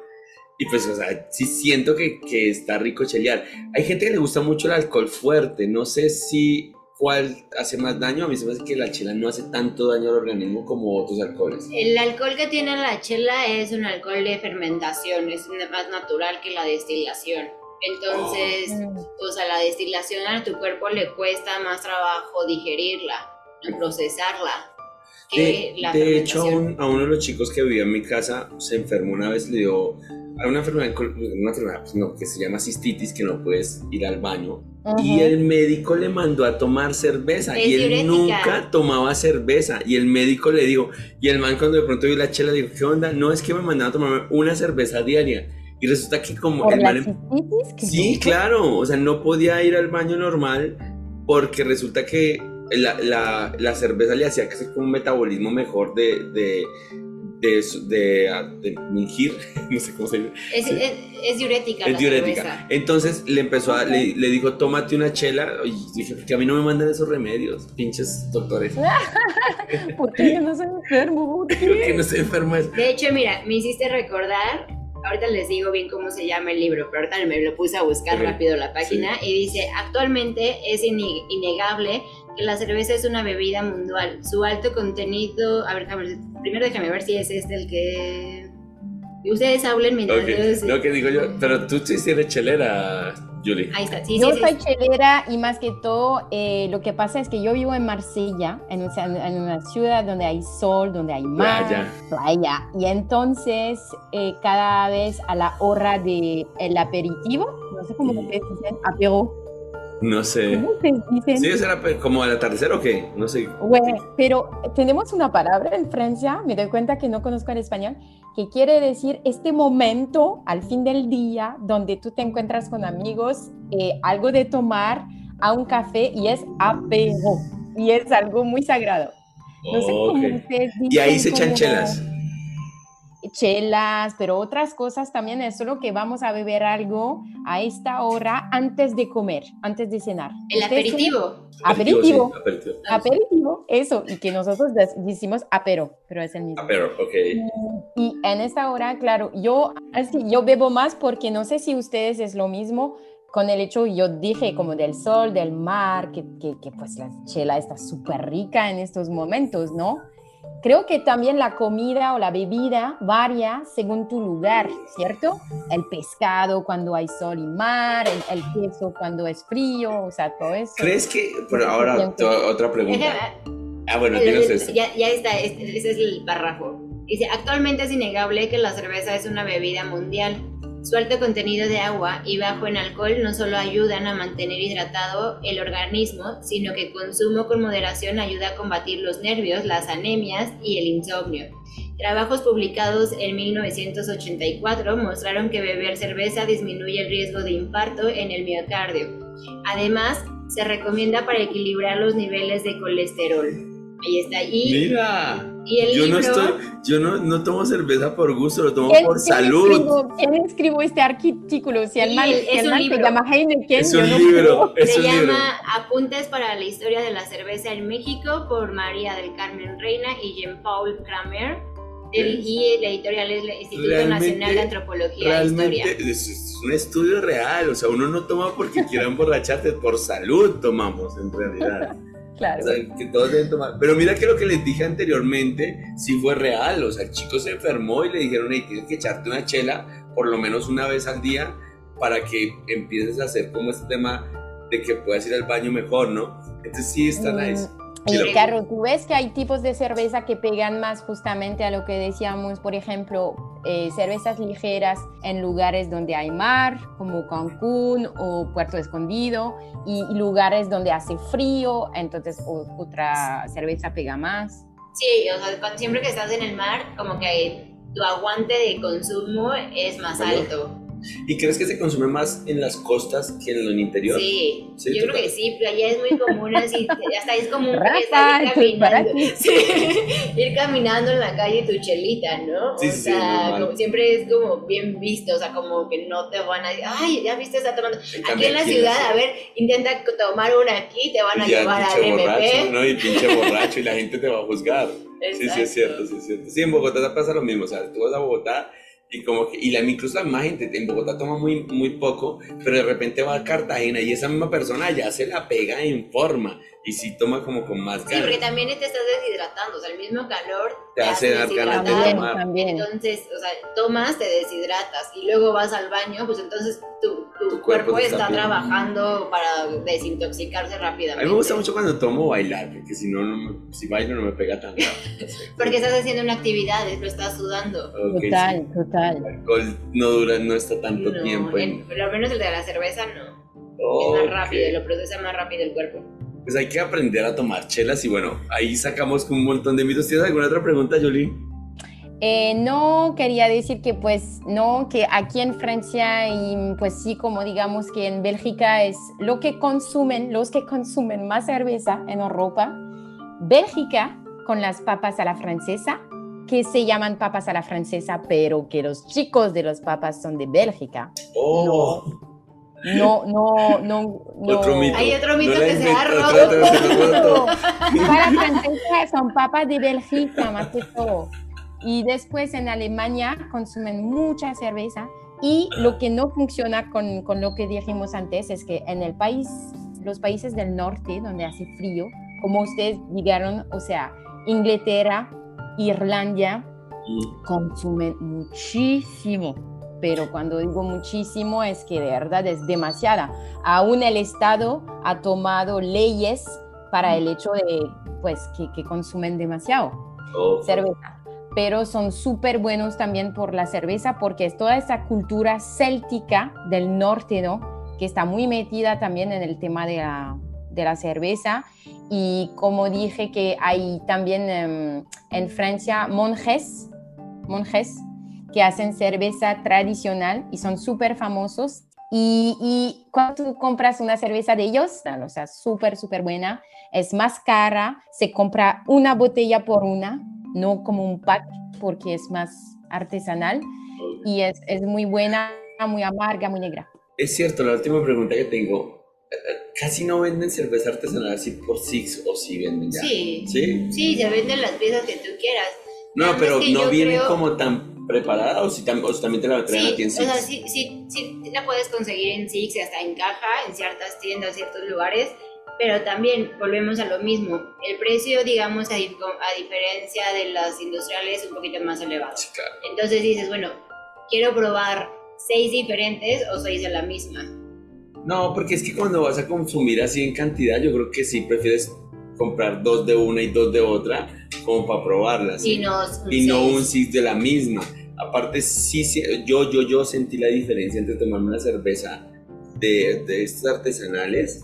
Y pues, o sea, sí siento que, que está rico chelear. Hay gente que le gusta mucho el alcohol fuerte, no sé si cuál hace más daño. A mí se me hace que la chela no hace tanto daño al organismo como otros alcoholes. El alcohol que tiene la chela es un alcohol de fermentación, es más natural que la destilación. Entonces, oh. o sea, la destilación a tu cuerpo le cuesta más trabajo digerirla, procesarla. Que de, la de hecho, a uno de los chicos que vivía en mi casa se enfermó una vez, le dio una enfermedad, una enfermedad pues no, que se llama cistitis, que no puedes ir al baño. Y el médico le mandó a tomar cerveza y él nunca tomaba cerveza. Y el médico le dijo, y el man cuando de pronto vio la chela dijo, ¿qué onda? No, es que me mandaba a tomar una cerveza diaria. Y resulta que como... el man, sí, claro, o sea, no podía ir al baño normal porque resulta que la, la, la cerveza le hacía que un metabolismo mejor de, de de, de, de, mingir, no sé cómo se dice. Es, es, diurética. Es diurética. Entonces le empezó a, le, le, dijo, tómate una chela. Y dije, que a mí no me mandan esos remedios, pinches doctores. ¿Por qué yo no soy enfermo? ¿Por qué no soy enfermo? De hecho, mira, me hiciste recordar ahorita les digo bien cómo se llama el libro, pero ahorita me lo puse a buscar rápido la página y dice, actualmente es innegable la cerveza es una bebida mundial. Su alto contenido, a ver, primero déjame ver si es este el que... Ustedes hablen mientras okay. Lo que digo yo, pero tú sí eres chelera, Julie. Ahí está, sí, Yo sí, soy chelera y más que todo, eh, lo que pasa es que yo vivo en Marsella, en, en, una ciudad donde hay sol, donde hay mar, playa. playa. Y entonces, eh, cada vez a la hora del el aperitivo, no sé cómo ustedes dicen, apero, no sé. ¿Cómo se dicen? Sí, será como al atardecer o qué? No sé. Bueno, pero tenemos una palabra en Francia, me doy cuenta que no conozco el español, que quiere decir este momento al fin del día donde tú te encuentras con amigos, eh, algo de tomar a un café y es apero. Y es algo muy sagrado. No sé cómo ustedes dicen. Y ahí se echan chelas chelas, pero otras cosas también es solo que vamos a beber algo a esta hora antes de comer, antes de cenar. El aperitivo. Aperitivo. Aperitivo, eso, y que nosotros decimos apero, pero es el mismo. Apero, ok. Y, en esta hora, claro, yo, así, yo bebo más porque no sé si ustedes es lo mismo con el hecho, yo dije como del sol, del mar, que, que, que pues la chela está súper rica en estos momentos, ¿no? Creo que también la comida o la bebida varía según tu lugar, ¿cierto? El pescado cuando hay sol y mar, el, queso cuando es frío, o sea, todo eso. ¿Crees que, pero ahora otra pregunta? Ah, bueno, tienes. Ya, ya está, este, ese es el párrafo. Dice, actualmente es innegable que la cerveza es una bebida mundial su alto contenido de agua y bajo en alcohol no solo ayudan a mantener hidratado el organismo, sino que consumo con moderación ayuda a combatir los nervios, las anemias y el insomnio. Trabajos publicados en 1984 mostraron que beber cerveza disminuye el riesgo de infarto en el miocardio. Además, se recomienda para equilibrar los niveles de colesterol. Ahí está. Y, Mira. yo no estoy, yo no, no, tomo cerveza por gusto, lo tomo por salud. ¿Quién escribió este artículo? Si el mal, si el mal se llama Heineken, es un libro. se llama Apuntes para la historia de la cerveza en México por María del Carmen Reina y Jean-Paul Kramer. y la editorial es el Instituto Nacional de Antropología e Historia. Es un estudio real, o sea, uno no toma porque quiera emborracharte, por salud tomamos en realidad. Claro. O sea, que todos deben tomar. Pero mira que lo que les dije anteriormente sí fue real. O sea, el chico se enfermó y le dijeron, hey, tienes que echarte una chela por lo menos una vez al día para que empieces a hacer como este tema de que puedas ir al baño mejor, ¿no? Entonces sí está mm. nice. Claro, tú ves que hay tipos de cerveza que pegan más justamente a lo que decíamos, por ejemplo, eh, cervezas ligeras en lugares donde hay mar, como Cancún o Puerto Escondido, y lugares donde hace frío, entonces otra cerveza pega más. Sí, o sea, siempre que estás en el mar, como que tu aguante de consumo es más alto. ¿Y crees que se consume más en las costas que en el interior? Sí, yo creo que sí, allá es muy común así, hasta es común ir caminando, ir caminando en la calle tu chelita, ¿no? o sea, siempre es como bien visto, o sea, como que no te van a decir, ay, ya viste, está tomando. Aquí en la ciudad, a ver, intenta tomar una aquí, te van a llevar al MP. ¿no? Y pinche borracho y la gente te va a juzgar. Sí, sí, es cierto, sí, es cierto. Sí, en Bogotá pasa lo mismo, o sea, tú vas a Bogotá y como que, y la, incluso la más gente en Bogotá toma muy, muy poco, pero de repente va a Cartagena y esa misma persona ya se la pega en forma y sí toma como con más ganas. Sí, porque también te estás deshidratando, o sea, el mismo calor te, hace dar ganas de tomar. Entonces, o sea, tomas, te deshidratas y luego vas al baño, pues entonces tu, tu, cuerpo, está, trabajando para desintoxicarse rápidamente. A mí me gusta mucho cuando tomo bailar, porque si no, no si bailo no me pega tan rápido. porque estás haciendo una actividad, lo estás sudando. total, total. El alcohol no dura, no está tanto tiempo. En... Por lo menos el de la cerveza no. es más rápido, lo produce más rápido el cuerpo pues hay que aprender a tomar chelas y bueno, ahí sacamos un montón de mitos. ¿Tienes alguna otra pregunta, Jolie? Eh, no, quería decir que pues no, que aquí en Francia y pues sí, como digamos que en Bélgica es lo que consumen, los que consumen más cerveza en Europa. Bélgica con las papas a la francesa, que se llaman papas a la francesa, pero que los chicos de los papas son de Bélgica. Oh. No, no, no, no. Otro mito. Hay otro mito que se ha roto. Para francesa son papas de Bélgica, más que todo. Y después en Alemania consumen mucha cerveza. Y lo que no funciona con, con lo que dijimos antes es que en el país, los países del norte, donde hace frío, como ustedes dijeron, o sea, Inglaterra, Irlanda, mm. consumen muchísimo pero cuando digo muchísimo es que de verdad es demasiada. Aún el Estado ha tomado leyes para el hecho de pues que, consumen demasiado cerveza. Pero son súper buenos también por la cerveza porque es toda esa cultura céltica del norte, ¿no? Que está muy metida también en el tema de la, de la cerveza. Y como dije que hay también em, en Francia monjes, monjes que hacen cerveza tradicional y son súper famosos. Y, cuando tú compras una cerveza de ellos, o sea, súper, súper buena, es más cara, se compra una botella por una, no como un pack, porque es más artesanal y es, es muy buena, muy amarga, muy negra. Es cierto, la última pregunta que tengo, casi no venden cerveza artesanal así por Six o si venden ya. Sí. Sí. Sí, se venden las piezas que tú quieras. No, pero no vienen como tan preparada o si, también te la traen sí, a ti en Six? O sea, sí, sí, sí, la puedes conseguir en Six y hasta en caja, en ciertas tiendas, ciertos lugares, pero también volvemos a lo mismo. El precio, digamos, a, a diferencia de las industriales, es un poquito más elevado. Sí, claro. Entonces dices, bueno, quiero probar seis diferentes o seis de la misma. No, porque es que cuando vas a consumir así en cantidad, yo creo que sí prefieres comprar dos de una y dos de otra como para probarlas. Y no, y no un six de la misma. Aparte, sí, yo, yo, yo sentí la diferencia entre tomarme una cerveza de, de estas artesanales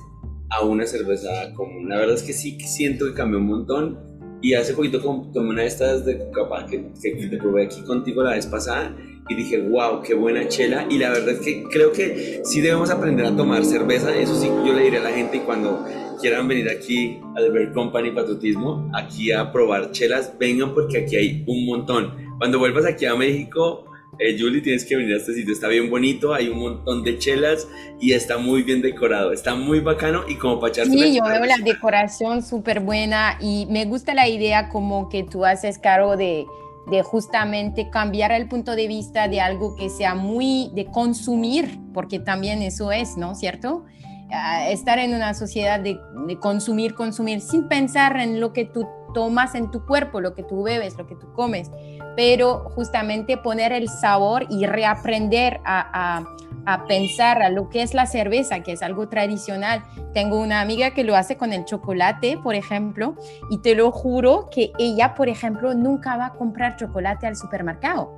a una cerveza común. La verdad es que sí siento que cambió un montón. Y hace poquito tomé una de estas de Coca que, que te probé aquí contigo la vez pasada y dije, wow, qué buena chela. Y la verdad es que creo que sí debemos aprender a tomar cerveza. Eso sí, yo le diré a la gente y cuando quieran venir aquí al Beer Company Patriotismo, aquí a probar chelas, vengan porque aquí hay un montón. Cuando vuelvas aquí a México, eh, Julie, tienes que venir a este sitio. Está bien bonito, hay un montón de chelas y está muy bien decorado. Está muy bacano y como para Sí, yo veo la decoración súper buena y me gusta la idea como que tú haces cargo de de justamente cambiar el punto de vista de algo que sea muy de consumir, porque también eso es, ¿no? ¿Cierto? Ah, estar en una sociedad de, de, consumir, consumir, sin pensar en lo que tú tomas en tu cuerpo, lo que tú bebes, lo que tú comes, pero justamente poner el sabor y reaprender a, a pensar a lo que es la cerveza, que es algo tradicional. Tengo una amiga que lo hace con el chocolate, por ejemplo, y te lo juro que ella, por ejemplo, nunca va a comprar chocolate al supermercado.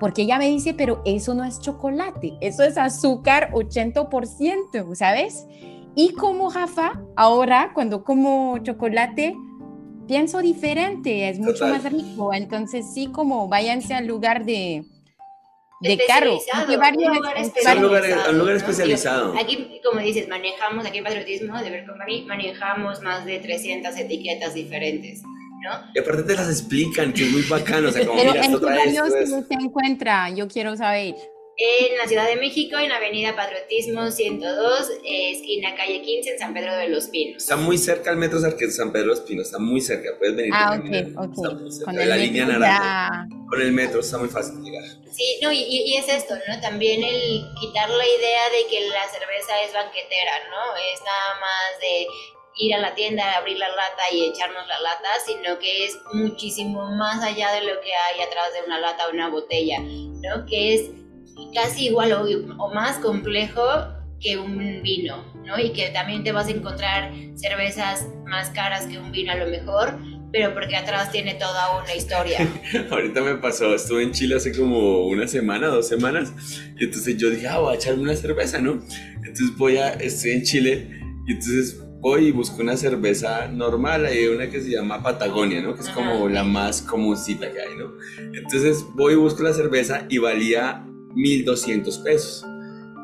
Porque ella me dice, pero eso no es chocolate, eso es azúcar 80%, ¿sabes? Y como Rafa, ahora cuando como chocolate, pienso diferente, es mucho más rico. Entonces sí, como váyanse al lugar de, de carro. un lugar, especializado. Aquí, como dices, manejamos, aquí en Patriotismo de Ver Company, manejamos más de 300 etiquetas diferentes. ¿no? Y aparte te las explican, que es muy bacano. O sea, como, Pero mira, ¿en qué barrios se encuentra? Yo quiero saber. En la Ciudad de México, en la Avenida Patriotismo 102, esquina calle 15, en San Pedro de los Pinos. Está muy cerca al metro San Pedro de los Pinos, está muy cerca, puedes venir. Ah, ok, ok. Con la línea naranja. Con el metro está muy fácil llegar. Sí, no, y, y, es esto, ¿no? También el quitar la idea de que la cerveza es banquetera, ¿no? Es nada más de ir a la tienda, abrir la lata y echarnos la lata, sino que es muchísimo más allá de lo que hay atrás de una lata o una botella, ¿no? Que es casi igual o, más complejo que un vino, ¿no? Y que también te vas a encontrar cervezas más caras que un vino a lo mejor, pero porque atrás tiene toda una historia. Ahorita me pasó, estuve en Chile hace como una semana, dos semanas, y entonces yo dije, ah, voy a echarme una cerveza, ¿no? Entonces voy a, estoy en Chile, y entonces voy y busco una cerveza normal, hay una que se llama Patagonia, ¿no? Que es como la más comúncita que hay, ¿no? Entonces voy y busco la cerveza y valía 1200 pesos.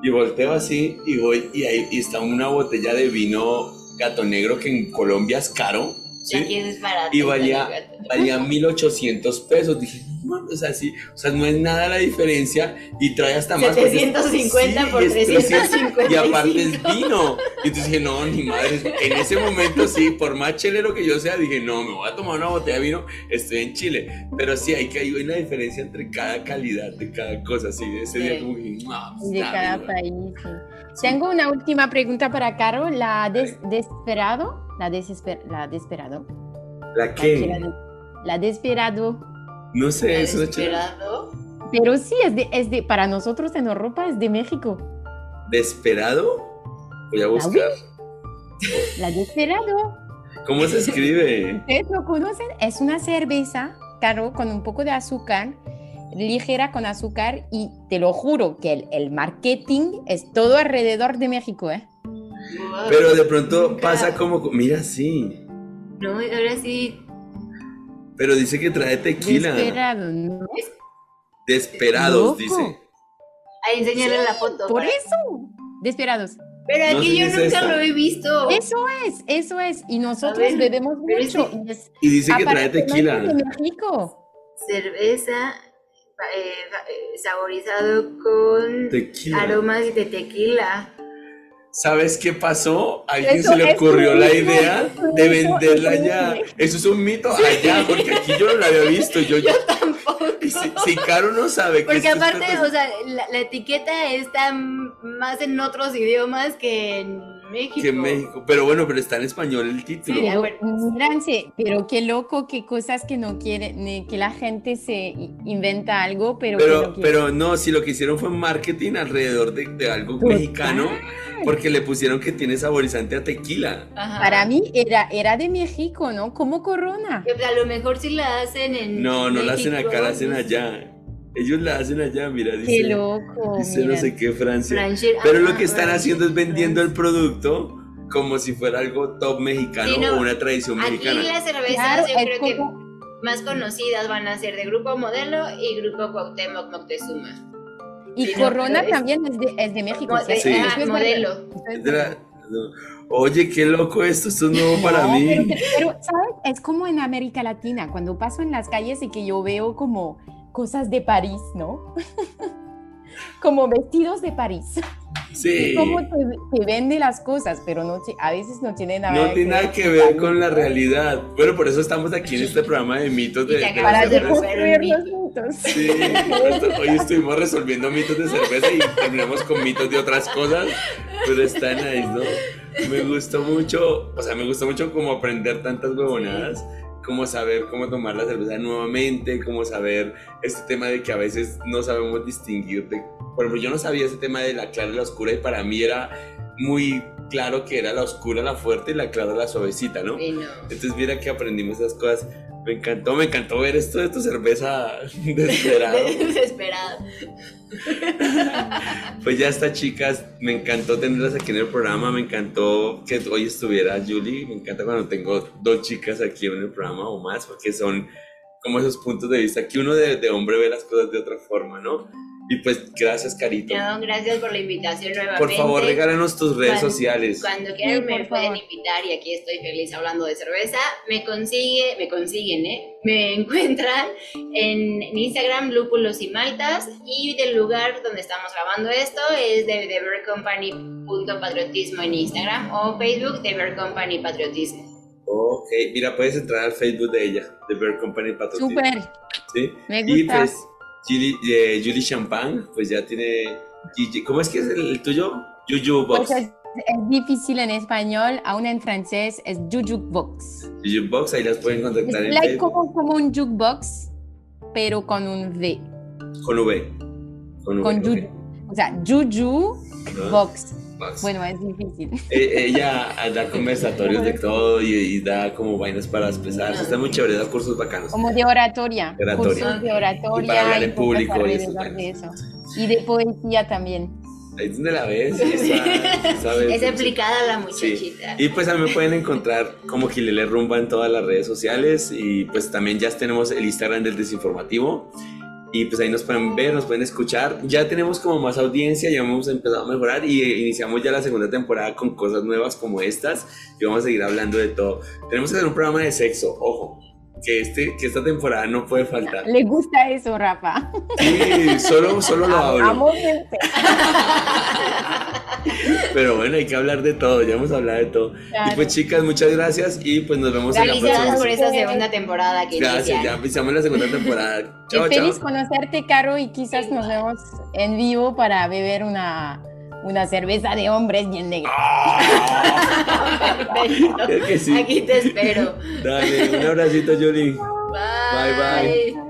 Y volteo así y voy y ahí está una botella de vino gato negro que en Colombia es caro. ¿sí? Y, es barato, y valía, valía 1800 pesos. Dije, no, o sea, sí, o sea, no es nada la diferencia y trae hasta más. 750 por 350. Y aparte es vino. Y entonces dije, no, ni madre. En ese momento sí, por más chelero que yo sea, dije, no, me voy a tomar una botella de vino, estoy en Chile. Pero sí, hay que hay una diferencia entre cada calidad de cada cosa. Sí, ese día como que, pues De cada país. Tengo una última pregunta para Caro. La desesperado, la, desesper la desesperado. ¿La qué? La desesperado. No sé, es desesperado. Pero sí, es de, es de, para nosotros en Europa es de México. ¿Desesperado? Voy a buscar. La Desperado. ¿Cómo se escribe? ¿Ustedes lo conocen? Es una cerveza, claro, con un poco de azúcar, ligera con azúcar, y te lo juro que el, el marketing es todo alrededor de México, ¿eh? Pero de pronto pasa como, mira, sí. No, ahora sí pero dice que trae tequila. Desesperado, ¿no? Desperados, dice. Ahí enséñale la foto. Por eso. Desperados. Pero aquí yo nunca lo he visto. Eso es, eso es. Y nosotros bebemos mucho. y, dice que trae tequila. Cerveza eh, saborizado con aromas de tequila. ¿Sabes qué pasó? A alguien se le ocurrió la idea de venderla allá. Eso es un mito allá, porque aquí yo no la había visto. Yo, yo tampoco. Si, Caro no sabe Porque aparte, o sea, la, etiqueta está más en otros idiomas que en México. Que México. Pero bueno, pero está en español el título. Sí, bueno. pero qué loco, qué cosas que no quiere, que la gente se inventa algo, pero. Pero, no, pero no, si lo que hicieron fue marketing alrededor de, de algo mexicano porque le pusieron que tiene saborizante a tequila. Para mí era, era de México, ¿no? Como Corona. A lo mejor sí la hacen en. No, no la hacen acá, la hacen allá. Ellos la hacen allá, mira, dice. Qué loco. Dice no sé qué Francia. Pero lo que están haciendo es vendiendo el producto como si fuera algo top mexicano o una tradición mexicana. Aquí las cervezas yo creo que más conocidas van a ser de Grupo Modelo y Grupo Cuauhtémoc Moctezuma. Y Corona también es de, es de México. Sí. modelo. Oye, qué loco esto, esto es nuevo para mí. Pero, ¿sabes? Es como en América Latina, cuando paso en las calles y que yo veo como cosas de París, ¿no? como vestidos de París. Sí. Cómo te, vende las cosas, pero no, a veces no tiene nada, no tiene nada que ver con la realidad. Bueno, por eso estamos aquí en este programa de mitos de, de Para resolver los mitos. Sí, hoy estuvimos resolviendo mitos de cerveza y terminamos con mitos de otras cosas, pero están ahí, ¿no? Me gustó mucho, o sea, me gustó mucho como aprender tantas huevonadas como saber cómo tomar la cerveza nuevamente, como saber este tema de que a veces no sabemos distinguir de, por ejemplo, yo no sabía ese tema de la clara y la oscura y para mí era muy claro que era la oscura la fuerte y la clara la suavecita, ¿no? Entonces mira que aprendimos esas cosas. Me encantó, me encantó ver esto de tu cerveza desesperado. desesperado. pues ya está, chicas. Me encantó tenerlas aquí en el programa. Me encantó que hoy estuviera Julie. Me encanta cuando tengo dos chicas aquí en el programa o más, porque son como esos puntos de vista que uno de, de hombre ve las cosas de otra forma, ¿no? Y pues gracias, Carito. No, gracias por la invitación nuevamente. Por favor, regálanos tus redes sociales. Cuando quieran me pueden invitar y aquí estoy feliz hablando de cerveza. Me consigue, me consiguen, ¿eh? Me encuentran en, Instagram Lúpulos y Maltas y del lugar donde estamos grabando esto es de TheBearCompany.patriotismo en Instagram o Facebook de Bear Company Patriotismo. Ok, mira, puedes entrar al Facebook de ella, de Bear Company Patriotismo. Súper. Sí. Me gusta. Y pues Julie, eh, Julie Champagne, pues ya tiene. ¿Cómo es que es el, tuyo? Juju Box. Pues es, difícil en español, aún en francés es Juju Box. Juju Box, ahí las pueden contactar es en como, como un jukebox, pero con un V. Con V. Con, v, Juju. O sea, Juju Box. Bueno, es difícil. Eh, ella da conversatorios de todo y, da como vainas para expresarse. Está muy chévere, da cursos bacanos. Como de oratoria. Cursos de oratoria. Y para hablar en público. Y, de eso. y de poesía también. Ahí es donde la ves. es aplicada la muchachita. Y pues a mí me pueden encontrar como Gilele Rumba en todas las redes sociales. Y pues también ya tenemos el Instagram del Desinformativo. Y pues ahí nos pueden ver, nos pueden escuchar. Ya tenemos como más audiencia, ya hemos empezado a mejorar y iniciamos ya la segunda temporada con cosas nuevas como estas y vamos a seguir hablando de todo. Tenemos que hacer un programa de sexo, ojo. Que, este, que esta temporada no puede faltar. Le gusta eso, Rafa. Sí, solo, solo lo hablo. Pero bueno, hay que hablar de todo, ya hemos hablado de todo. Y pues chicas, muchas gracias y pues nos vemos en la próxima. por esa segunda temporada que Gracias, ya empezamos la segunda temporada. Chao, Feliz conocerte, Caro, y quizás nos vemos en vivo para beber una, una cerveza de hombres bien negra. Aquí te espero. Dale, un abracito, Julie. bye. bye.